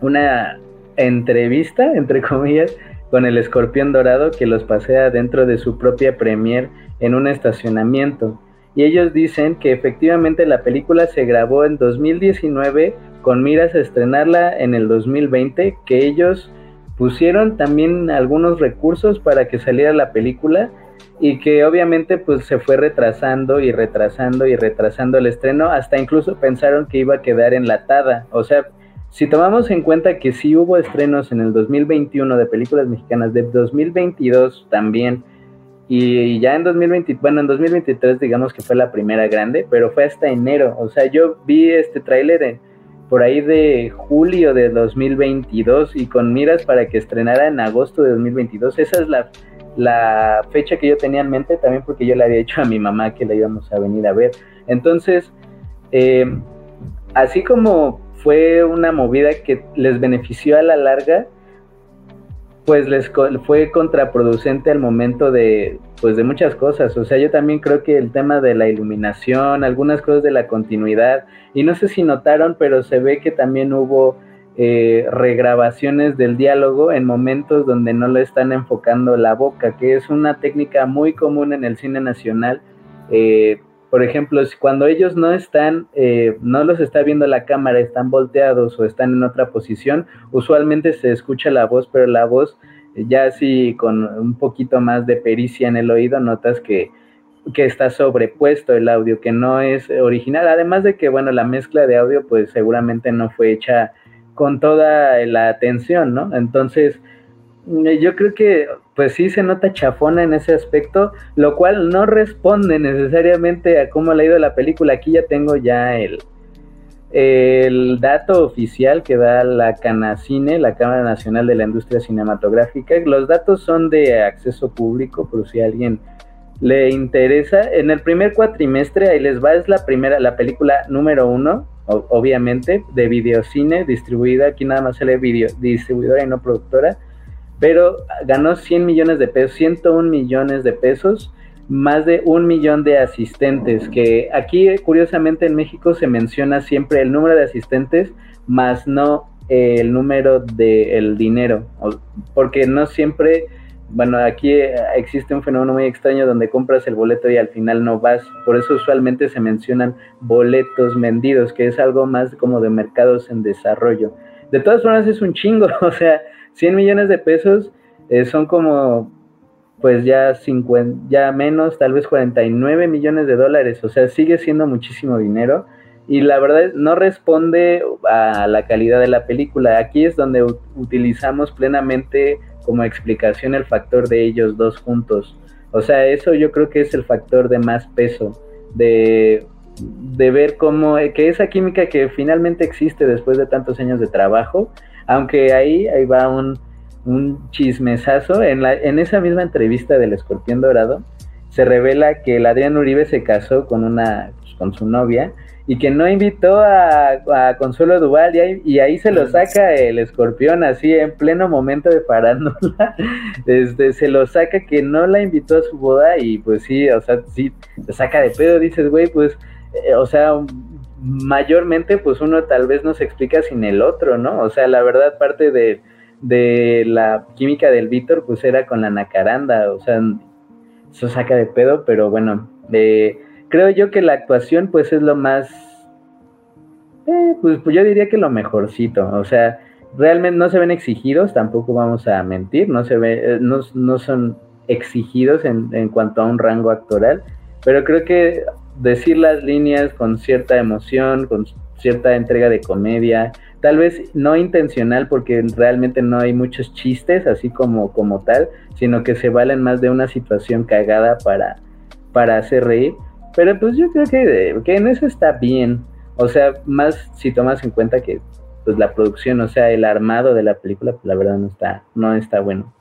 A: una entrevista, entre comillas, con el escorpión dorado que los pasea dentro de su propia premier en un estacionamiento. Y ellos dicen que efectivamente la película se grabó en 2019 con miras a estrenarla en el 2020, que ellos pusieron también algunos recursos para que saliera la película y que obviamente pues se fue retrasando y retrasando y retrasando el estreno, hasta incluso pensaron que iba a quedar enlatada, o sea, si tomamos en cuenta que sí hubo estrenos en el 2021 de películas mexicanas, de 2022 también, y, ya en 2020, bueno, en 2023 digamos que fue la primera grande, pero fue hasta enero, o sea, yo vi este tráiler por ahí de julio de 2022 y con miras para que estrenara en agosto de 2022, esa es la, la fecha que yo tenía en mente, también porque yo le había dicho a mi mamá que la íbamos a venir a ver. Entonces, eh, así como fue una movida que les benefició a la larga, pues les fue contraproducente al momento de, pues de muchas cosas. O sea, yo también creo que el tema de la iluminación, algunas cosas de la continuidad, y no sé si notaron, pero se ve que también hubo eh, regrabaciones del diálogo en momentos donde no lo están enfocando la boca, que es una técnica muy común en el cine nacional. Eh, por ejemplo, cuando ellos no están, eh, no los está viendo la cámara, están volteados o están en otra posición, usualmente se escucha la voz, pero la voz eh, ya así con un poquito más de pericia en el oído, notas que, que está sobrepuesto el audio, que no es original. Además de que, bueno, la mezcla de audio pues seguramente no fue hecha con toda la atención, ¿no? Entonces, eh, yo creo que pues sí se nota chafona en ese aspecto, lo cual no responde necesariamente a cómo le ha ido la película. Aquí ya tengo ya el, el dato oficial que da la Canacine, la Cámara Nacional de la Industria Cinematográfica. Los datos son de acceso público, por si a alguien le interesa. En el primer cuatrimestre, ahí les va, es la primera, la película número uno, obviamente, de videocine, distribuida, aquí nada más sale video, distribuidora y no productora pero ganó 100 millones de pesos, 101 millones de pesos, más de un millón de asistentes, que aquí curiosamente en México se menciona siempre el número de asistentes, más no el número del dinero, porque no siempre, bueno, aquí existe un fenómeno muy extraño donde compras el boleto y al final no vas, por eso usualmente se mencionan boletos vendidos, que es algo más como de mercados en desarrollo. De todas formas es un chingo, [LAUGHS] o sea, 100 millones de pesos eh, son como, pues ya 50, ya menos, tal vez 49 millones de dólares, o sea, sigue siendo muchísimo dinero y la verdad no responde a la calidad de la película. Aquí es donde utilizamos plenamente como explicación el factor de ellos dos juntos. O sea, eso yo creo que es el factor de más peso, de, de ver cómo, que esa química que finalmente existe después de tantos años de trabajo, aunque ahí, ahí va un, un chismesazo. En, la, en esa misma entrevista del Escorpión Dorado, se revela que el Adrián Uribe se casó con una pues, con su novia y que no invitó a, Consuelo Duval y ahí, y ahí, se lo saca el escorpión así en pleno momento de farándula [LAUGHS] este, se lo saca que no la invitó a su boda y pues sí, o sea, sí, te saca de pedo, dices, güey, pues, eh, o sea, mayormente pues uno tal vez no se explica sin el otro, ¿no? O sea, la verdad parte de, la química del Víctor pues era con la nacaranda, o sea, eso saca de pedo, pero bueno, creo yo que la actuación pues es lo más, eh, pues, pues, yo diría que lo mejorcito, o sea, realmente no se ven exigidos, tampoco vamos a mentir, no se ve, eh, no, no son exigidos en, en cuanto a un rango actoral, pero creo que decir las líneas con cierta emoción, con cierta entrega de comedia, tal vez no intencional porque realmente no hay muchos chistes así como, como tal, sino que se valen más de una situación cagada para, para hacer reír. Pero pues yo creo que, que en eso está bien. O sea, más si tomas en cuenta que pues la producción, o sea, el armado de la película, pues la verdad no está, no está bueno.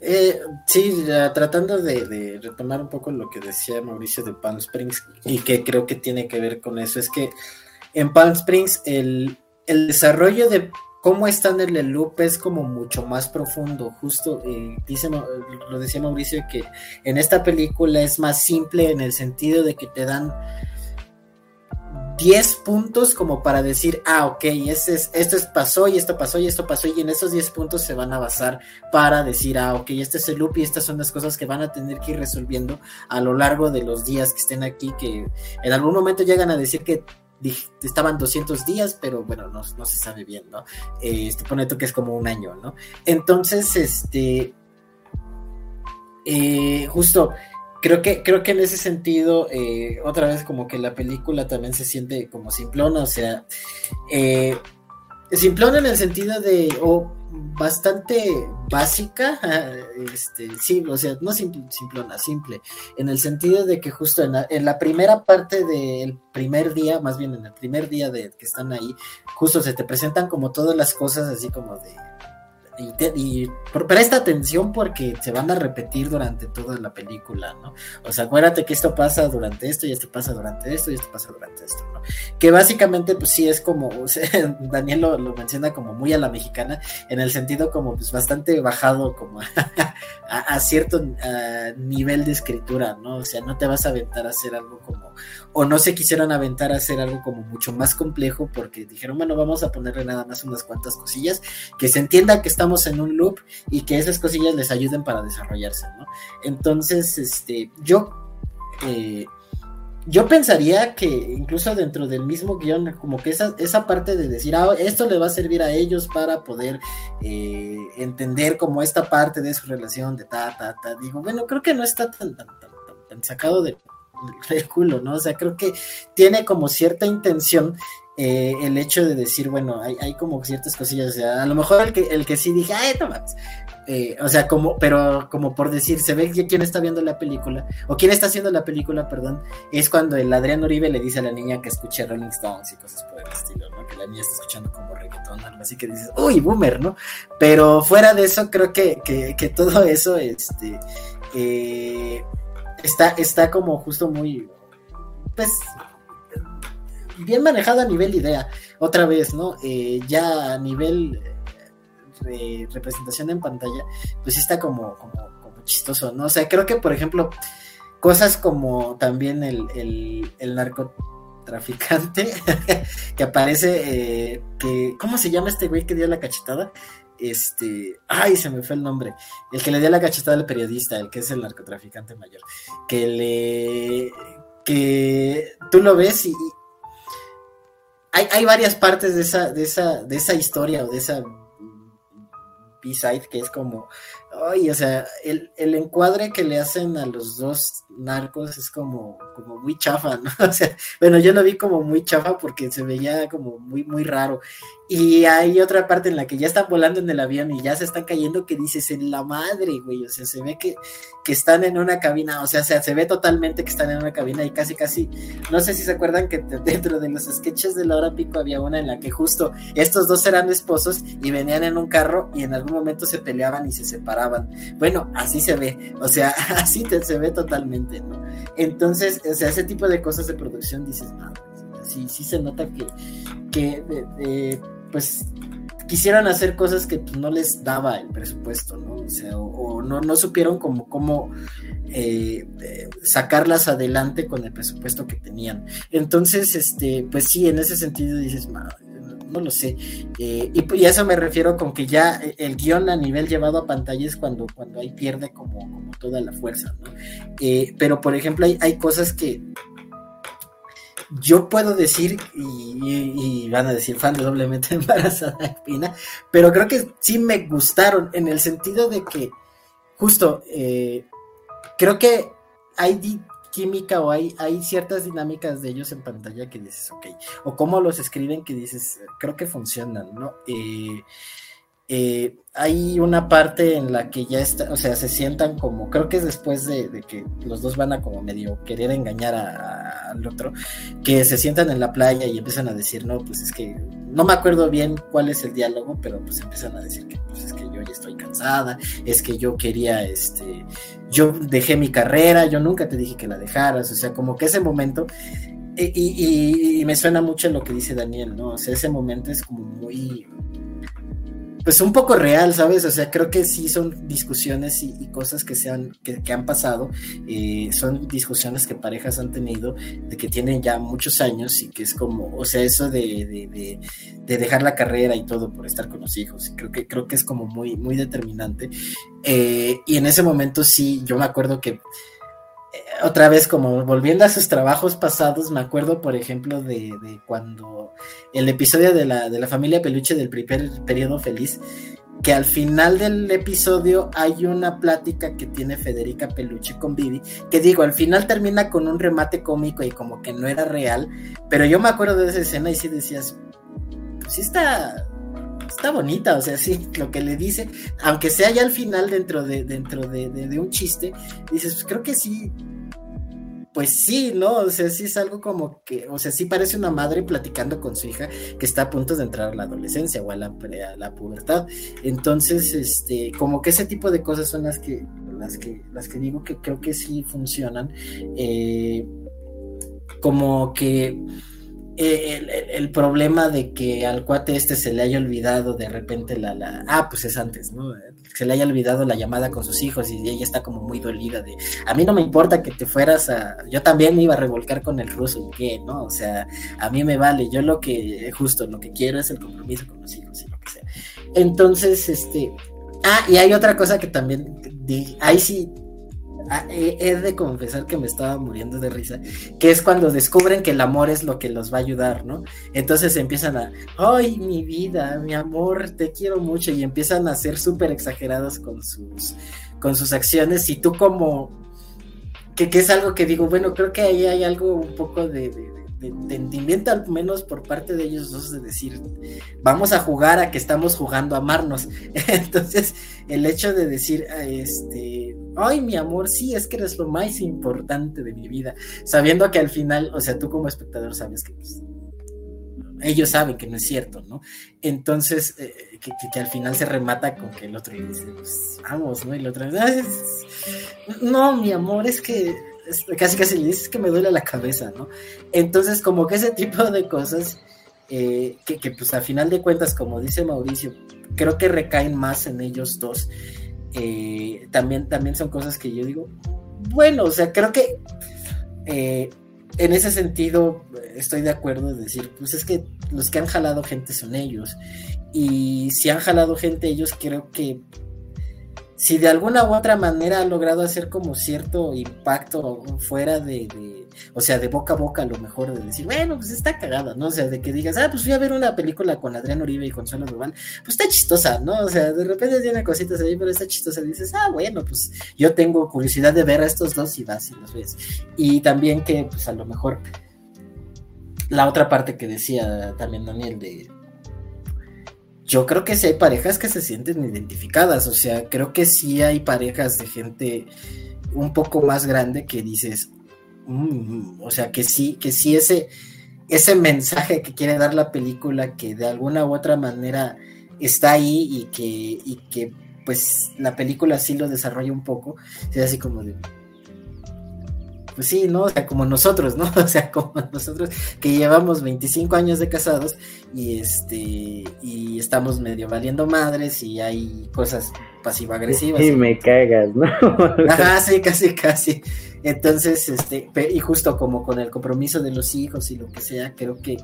B: Eh, sí, tratando de, retomar un poco lo que decía Mauricio de Palm Springs y que creo que tiene que ver con eso, es que en Palm Springs el, desarrollo de cómo están en el loop es como mucho más profundo. Justo eh, dice, lo decía Mauricio que en esta película es más simple en el sentido de que te dan 10 puntos como para decir, ah, ok, es, esto es, pasó y esto pasó y esto pasó y en esos 10 puntos se van a basar para decir, ah, ok, este es el loop y estas son las cosas que van a tener que ir resolviendo a lo largo de los días que estén aquí, que en algún momento llegan a decir que estaban 200 días, pero bueno, no, se sabe bien, ¿no? Eh, este, pone que es como un año, ¿no? Entonces, este, eh, justo, creo que, creo que en ese sentido, eh, otra vez como que la película también se siente como simplona, o sea, eh, simplona en el sentido de, o bastante básica, [LAUGHS] este, sí, o sea, no simplona, simple, en el sentido de que justo en la, en la primera parte del primer día, más bien en el primer día de que están ahí, justo se te presentan como todas las cosas así como de y, presta atención porque se van a repetir durante toda la película, ¿no? O sea, acuérdate que esto pasa durante esto y esto pasa durante esto y esto pasa durante esto, ¿no? Que básicamente, pues sí es como, [LAUGHS] Daniel lo, menciona como muy a la mexicana, en el sentido como pues bastante bajado como [LAUGHS] a, cierto nivel de escritura, ¿no? O sea, no te vas a aventar a hacer algo como, o no se quisieron aventar a hacer algo como mucho más complejo porque dijeron, bueno, vamos a ponerle nada más unas cuantas cosillas que se entienda que estamos en un loop y que esas cosillas les ayuden para desarrollarse, ¿no? Entonces, este, yo, eh, yo pensaría que incluso dentro del mismo guion, como que esa, esa parte de decir, ah, esto le va a servir a ellos para poder eh, entender como esta parte de su relación de ta, ta, ta, digo, bueno, creo que no está tan, tan, tan, tan sacado de, [LAUGHS] del culo, ¿no? O sea, creo que tiene como cierta intención eh, el hecho de decir, bueno, hay, hay, como ciertas cosillas, o sea, a lo mejor el que, el que sí dije, ay, toma, eh, o sea, como, pero como por decir, se ve quién está viendo la película, o quién está haciendo la película, perdón, es cuando el Adrián Uribe le dice a la niña que escuche Rolling Stones y cosas por el estilo, ¿no? Que la niña está escuchando como reggaetón, algo así que dices, uy, boomer, ¿no? Pero fuera de eso, creo que todo eso, este, eh, está, está como justo muy, pues, bien manejado a nivel idea, otra vez, ¿no? Eh, ya a nivel eh, representación en pantalla, pues está como, como, chistoso, ¿no? O sea, creo que, por ejemplo, cosas como también el, el, el narcotraficante [LAUGHS] que aparece, eh, que, ¿cómo se llama este güey que dio la cachetada? Este, ay, se me fue el nombre, el que le dio la cachetada al periodista, el que es el narcotraficante mayor, que le, que tú lo ves y, hay, varias partes de esa, de esa, de esa historia o de esa B-side que es como, ay, o sea, el, el, encuadre que le hacen a los dos narcos es como, como muy chafa, ¿no? [LAUGHS] O sea, bueno, yo lo vi como muy chafa porque se veía como muy, muy raro. Y hay otra parte en la que ya están volando en el avión y ya se están cayendo que dices en la madre, güey. O sea, se ve que, que están en una cabina, o sea, se, ve totalmente que están en una cabina y casi, casi, no sé si se acuerdan que [LAUGHS] dentro de los sketches de la hora pico había una en la que justo estos dos eran esposos y venían en un carro y en algún momento se peleaban y se separaban. Bueno, así se ve, o sea, [LAUGHS] así se ve totalmente, ¿no? Entonces, o sea, ese tipo de cosas de producción dices, no, sí, sí se nota que, que eh, pues quisieran hacer cosas que pues, no les daba el presupuesto, ¿no? O sea, o, no, supieron cómo eh, eh, sacarlas adelante con el presupuesto que tenían. Entonces, este, pues sí, en ese sentido dices, no, lo sé. Eh, y, a eso me refiero con que ya el guion a nivel llevado a pantalla es cuando, cuando ahí pierde como, como toda la fuerza, ¿no? pero, por ejemplo, hay cosas que yo puedo decir, y, van a decir fan de doblemente [LAUGHS] embarazada Espina, pero creo que sí me gustaron en el sentido de que, justo, eh, creo que hay química o hay, hay ciertas dinámicas de ellos en pantalla que dices, ok, o cómo los escriben que dices, creo que funcionan, ¿no? Eh, eh, hay una parte en la que ya está, o sea, se sientan como, creo que es después de, que los dos van a como medio querer engañar al otro, que se sientan en la playa y empiezan a decir, no, pues es que, no me acuerdo bien cuál es el diálogo, pero pues empiezan a decir que, pues es que yo ya estoy cansada, es que yo quería, este, yo dejé mi carrera, yo nunca te dije que la dejaras, o sea, como que ese momento, y, y me suena mucho lo que dice Daniel, ¿no? O sea, ese momento es como muy pues un poco real, ¿sabes? O sea, creo que sí son discusiones y, cosas que, se han, que, han pasado, eh, son discusiones que parejas han tenido, de que tienen ya muchos años y que es como, o sea, eso de, dejar la carrera y todo por estar con los hijos, creo que, creo que es como muy, muy determinante. Eh, y en ese momento sí, yo me acuerdo que otra vez como volviendo a sus trabajos pasados, me acuerdo, por ejemplo, de, cuando el episodio de la, de la familia Peluche del primer periodo feliz, que al final del episodio hay una plática que tiene Federica Peluche con Vivi, que digo, al final termina con un remate cómico y como que no era real, pero yo me acuerdo de esa escena y sí decías, pues sí está, está bonita, o sea, sí, lo que le dice, aunque sea ya al final dentro de, dentro de, de un chiste, dices, pues creo que sí, pues sí, ¿no? O sea, sí es algo como que, o sea, sí parece una madre platicando con su hija que está a punto de entrar a la adolescencia o a la, la pubertad. Entonces, este, como que ese tipo de cosas son las que, las que, las que digo que creo que sí funcionan. Eh, como que eh, el, problema de que al cuate este se le haya olvidado de repente la, la, ah, pues es antes, ¿no? Se le haya olvidado la llamada con sus hijos y ella está como muy dolida de, a mí no me importa que te fueras a, yo también me iba a revolcar con el ruso, ¿qué? ¿No? O sea, a mí me vale, yo lo que, justo, lo que quiero es el compromiso con los hijos y lo que sea. Entonces, este, ah, y hay otra cosa que también, ahí sí Ah, he, de confesar que me estaba muriendo de risa, que es cuando descubren que el amor es lo que los va a ayudar, ¿no? Entonces empiezan a, ay, mi vida, mi amor, te quiero mucho, y empiezan a ser súper exagerados con sus, con sus acciones, y tú como, que, es algo que digo, bueno, creo que ahí hay algo un poco de, de, entendimiento al menos por parte de ellos dos de decir, vamos a jugar a que estamos jugando a amarnos. [LAUGHS] Entonces, el hecho de decir, este, ay, mi amor, sí, es que eres lo más importante de mi vida, sabiendo que al final, o sea, tú como espectador sabes que pues, ellos saben que no es cierto, ¿no? Entonces, eh, que, al final se remata con que el otro dice, pues, vamos, ¿no? Y el otro, no, mi amor, es que casi casi le dices que me duele la cabeza, ¿no? Entonces, como que ese tipo de cosas, eh, que, que, pues a final de cuentas, como dice Mauricio, creo que recaen más en ellos dos. Eh, también, también son cosas que yo digo, bueno, o sea, creo que eh, en ese sentido estoy de acuerdo en decir, pues es que los que han jalado gente son ellos. Y si han jalado gente ellos, creo que si de alguna u otra manera ha logrado hacer como cierto impacto fuera de, o sea, de boca a boca a lo mejor, de decir, bueno, pues está cagada, ¿no? O sea, de que digas, ah, pues fui a ver una película con Adrián Uribe y Consuelo Duval, pues está chistosa, ¿no? O sea, de repente tiene cositas ahí, pero está chistosa, dices, ah, bueno, pues yo tengo curiosidad de ver a estos dos y vas y los ves. Y también que, pues a lo mejor, la otra parte que decía también Daniel de yo creo que sí hay parejas que se sienten identificadas, o sea, creo que sí hay parejas de gente un poco más grande que dices, mm", o sea, que sí, que sí ese, ese mensaje que quiere dar la película, que de alguna u otra manera está ahí y que, y que pues la película sí lo desarrolla un poco, es así como de, pues sí, ¿no? O sea, como nosotros, ¿no? [LAUGHS] O sea, como nosotros que llevamos 25 años de casados y este y estamos medio valiendo madres y hay cosas pasivo-agresivas.
A: Y me cagas, ¿no? [LAUGHS]
B: Ajá, sí, casi, casi. Entonces, este, y justo como con el compromiso de los hijos y lo que sea, creo que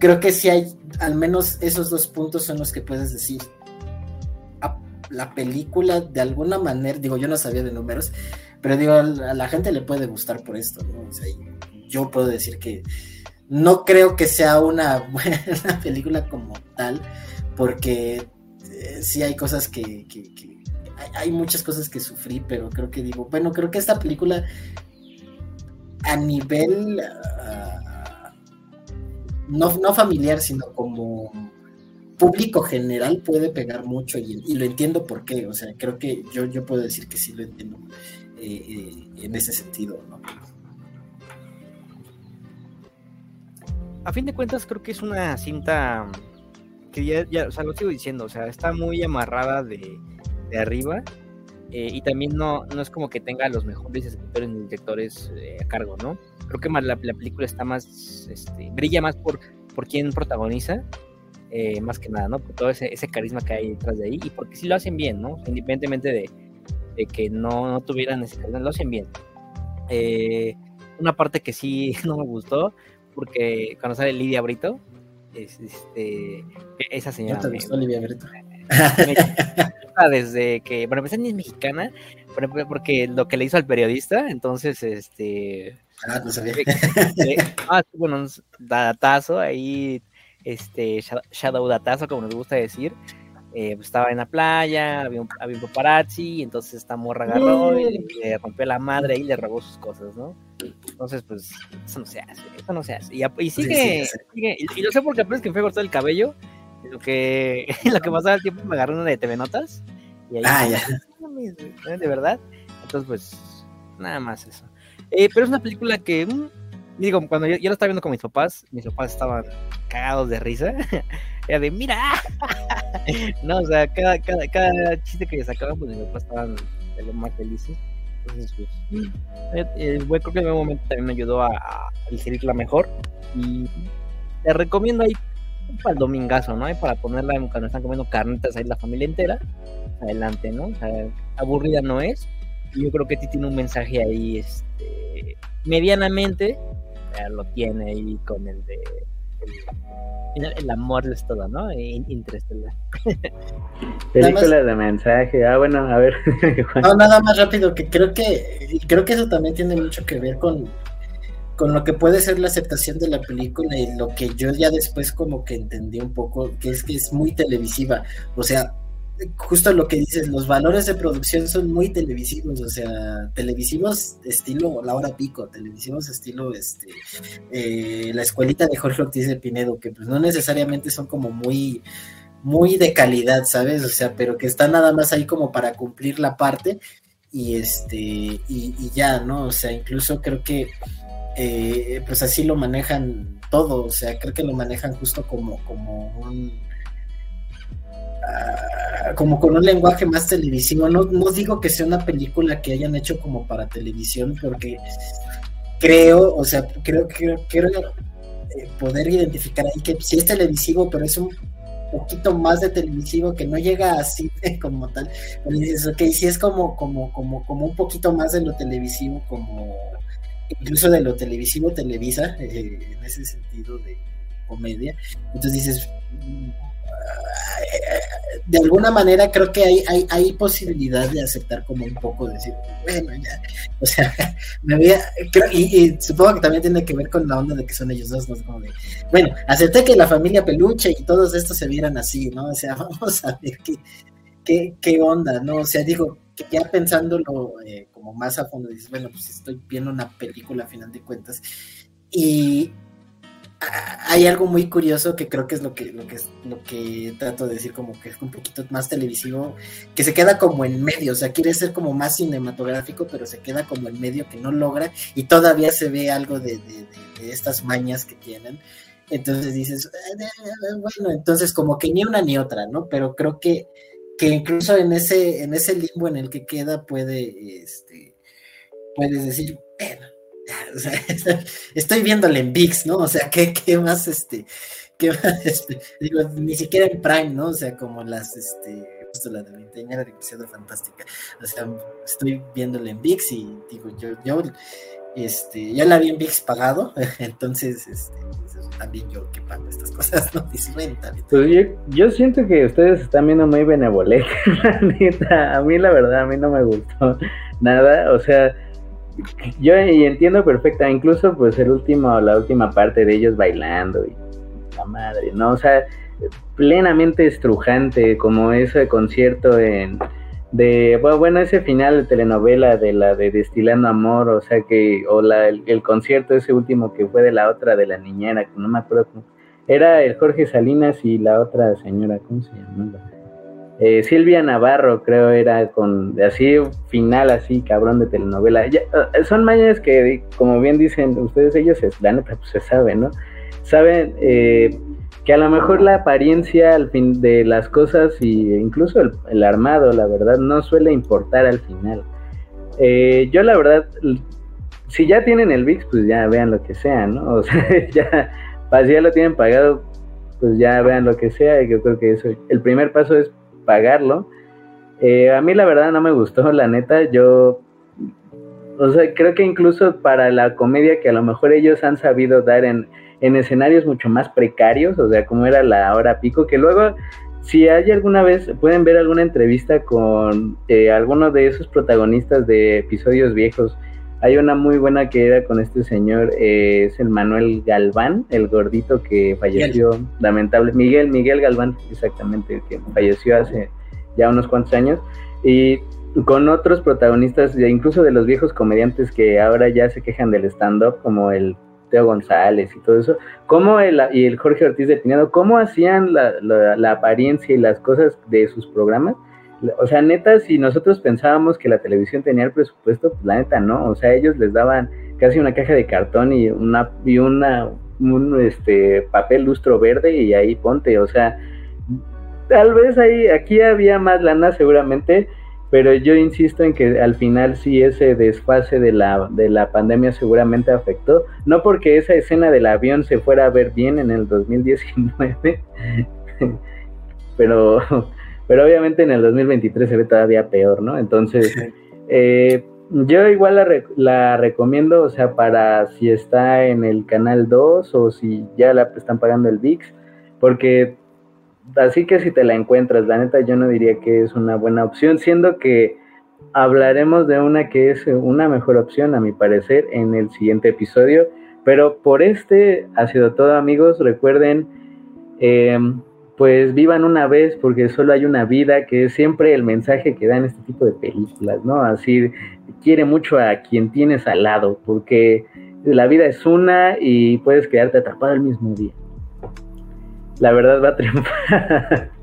B: creo que sí hay al menos esos dos puntos son los que puedes decir. La película de alguna manera, digo, yo no sabía de números, pero digo, a la gente le puede gustar por esto, ¿no? Yo puedo decir que no creo que sea una [LAUGHS] buena película como tal, porque eh, sí hay cosas que, hay, muchas cosas que sufrí, pero creo que digo, bueno, creo que esta película a nivel ah, no, no familiar, sino como público general puede pegar mucho y, lo entiendo por qué, o sea, creo que yo, yo puedo decir que sí lo entiendo. Eh, eh, en ese sentido,
C: A fin de cuentas, creo que es una cinta que ya, ya o sea, lo sigo diciendo, o sea, está muy amarrada de, arriba eh, y también no, no es como que tenga los mejores escritores ni directores a cargo, ¿no? Creo que la, la película está más, este, brilla más por, por quién protagoniza eh, más que nada, ¿no? Por todo ese, ese carisma que hay detrás de ahí y porque sí lo hacen bien, ¿no? Independientemente de, de que no, no, tuvieran ese carisma, lo hacen bien. Eh, una parte que sí [LAUGHS] no me gustó, porque cuando sale Lidia Brito, es, este, esa señora.
B: ¿No te gustó
C: me,
B: Lidia Brito? [LAUGHS]
C: Desde que, bueno, pues ni es mexicana, porque lo que le hizo al periodista, entonces, este...
B: Ah, no sabía.
C: ah, bueno, datazo, ahí, este, shadow datazo, como nos gusta decir, eh, pues estaba en la playa, había un, había un paparazzi, entonces esta morra agarró y le rompió la madre y le robó sus cosas, ¿no? Entonces, pues, eso no se hace, eso no se hace. Y, y sigue, sí, sí, sigue y, y, lo sé porque apenas que me fue cortado el cabello, lo que, [LAUGHS] lo que pasaba el tiempo me agarré una de TV Notas, y ahí,
B: ah, ya. [LAUGHS]
C: de verdad, entonces, pues, nada más eso. Eh, pero es una película que, mmm, digo, cuando yo, yo, lo estaba viendo con mis papás, mis papás estaban cagados de risa. [LAUGHS] Era de, mira, [LAUGHS] no, o sea, cada, cada, cada chiste que sacaban, pues mis papás estaban de lo más felices. Entonces, pues, eh, eh, bueno, creo que en algún momento también me ayudó a, a mejor. Y te recomiendo ahí para el domingazo, ¿no? Y para ponerla cuando están comiendo carnitas ahí la familia entera. Adelante, ¿no? O sea, aburrida no es. Y yo creo que ti tiene un mensaje ahí, este, medianamente, lo tiene ahí con el de el, el amor es todo, ¿no? Interestelar. [LAUGHS]
A: Película de mensaje. Ah, bueno, a ver. [LAUGHS]
B: no, nada más rápido, que creo que creo que eso también tiene mucho que ver con, con lo que puede ser la aceptación de la película y lo que yo ya después como que entendí un poco, que es que es muy televisiva. O sea, justo lo que dices, los valores de producción son muy televisivos, o sea, televisivos estilo La Hora Pico, televisivos estilo este eh, la escuelita de Jorge Ortiz de Pinedo, que pues no necesariamente son como muy muy de calidad, ¿sabes? O sea, pero que están nada más ahí como para cumplir la parte y este y, ya, ¿no? O sea, incluso creo que eh, pues así lo manejan todo, o sea, creo que lo manejan justo como como un como con un lenguaje más televisivo. No, no digo que sea una película que hayan hecho como para televisión, porque creo, o sea, creo que quiero eh, poder identificar ahí que sí es televisivo, pero es un poquito más de televisivo que no llega así [LAUGHS] como tal. Pero dices, ok, sí es como, como, como, como un poquito más de lo televisivo, como incluso de lo televisivo Televisa, eh, en ese sentido de comedia. Entonces dices, de alguna manera creo que hay, hay, posibilidad de aceptar como un poco, decir, bueno, ya, o sea, [LAUGHS] me había, creo, y, supongo que también tiene que ver con la onda de que son ellos dos, ¿no? Bueno, acepté que la familia peluche y todos estos se vieran así, ¿no? O sea, [LAUGHS] vamos a ver qué, qué, qué onda, ¿no? O sea, digo, ya pensándolo eh, como más a fondo, dices, bueno, pues estoy viendo una película a final de cuentas, y hay algo muy curioso que creo que es lo que, lo que lo que trato de decir, como que es un poquito más televisivo, que se queda como en medio, o sea, quiere ser como más cinematográfico, pero se queda como en medio que no logra, y todavía se ve algo de, de, estas mañas que tienen. Entonces dices, bueno, entonces como que ni una ni otra, ¿no? Pero creo que, que incluso en ese, en ese limbo en el que queda puede, este, puedes decir, bueno, [LAUGHS] estoy viéndole en VIX, ¿no? O sea, ¿qué, qué más, este, qué más, [LAUGHS] este, digo, ni siquiera en Prime, ¿no? O sea, como las, este, justo la de veinteañera demasiado fantástica. O sea, estoy viéndole en VIX y digo, yo, yo, este, ya la vi en VIX pagado, [LAUGHS] entonces, este, también yo que pago estas cosas, ¿no? También.
A: Pues yo, yo, siento que ustedes están viendo muy benevolentes, la. A mí, la verdad, a mí no me gustó nada, o sea yo y entiendo perfecta, incluso pues el último, la última parte de ellos bailando y la madre, ¿no? O sea, plenamente estrujante, como ese concierto en de bueno ese final de telenovela de la de Destilando Amor, o sea que, o la, el, concierto ese último que fue de la otra de la niñera, que no me acuerdo cómo, era el Jorge Salinas y la otra señora, ¿cómo se llamaba? Eh, Silvia Navarro, creo, era con así final, así cabrón de telenovela. Uh, son mañas que, como bien dicen ustedes, ellos, la neta, pues se sabe, ¿no? Saben eh, que a lo mejor la apariencia al fin de las cosas y incluso el, el armado, la verdad, no suele importar al final. Eh, yo, la verdad, si ya tienen el VIX, pues ya vean lo que sea, ¿no? [LAUGHS] O sea, ya, pues ya lo tienen pagado, pues ya vean lo que sea, y yo creo que eso, el primer paso es pagarlo. Eh, a mí la verdad no me gustó, la neta, yo, o sea, creo que incluso para la comedia que a lo mejor ellos han sabido dar en, en escenarios mucho más precarios, o sea, como era la hora pico, que luego si hay alguna vez, pueden ver alguna entrevista con eh, alguno de esos protagonistas de episodios viejos. Hay una muy buena que era con este señor, eh, es el Manuel Galván, el gordito que falleció, lamentable. Miguel, Miguel Galván, exactamente, que falleció hace ya unos cuantos años. Y con otros protagonistas, incluso de los viejos comediantes que ahora ya se quejan del stand-up, como el Teo González y todo eso, cómo el, y el Jorge Ortiz de Pinedo, cómo hacían la, apariencia y las cosas de sus programas. O sea, neta, si nosotros pensábamos que la televisión tenía el presupuesto, pues la neta no. O sea, ellos les daban casi una caja de cartón y una, y una un este papel lustro verde y ahí ponte. O sea, tal vez ahí, aquí había más lana seguramente, pero yo insisto en que al final sí ese desfase de la, de la pandemia seguramente afectó, no porque esa escena del avión se fuera a ver bien en el 2019, [LAUGHS] pero, pero obviamente en el 2023 se ve todavía peor, ¿no? Entonces, eh, yo igual la, la, recomiendo, o sea, para si está en el canal 2 o si ya la están pagando el VIX, porque así que si te la encuentras, la neta yo no diría que es una buena opción, siendo que hablaremos de una que es una mejor opción a mi parecer en el siguiente episodio, pero por este ha sido todo amigos, recuerden em, pues vivan una vez porque solo hay una vida, que es siempre el mensaje que dan este tipo de películas, ¿no? Así, quiere mucho a quien tienes al lado, porque la vida es una y puedes quedarte atrapado el mismo día la verdad va a triunfar. [LAUGHS]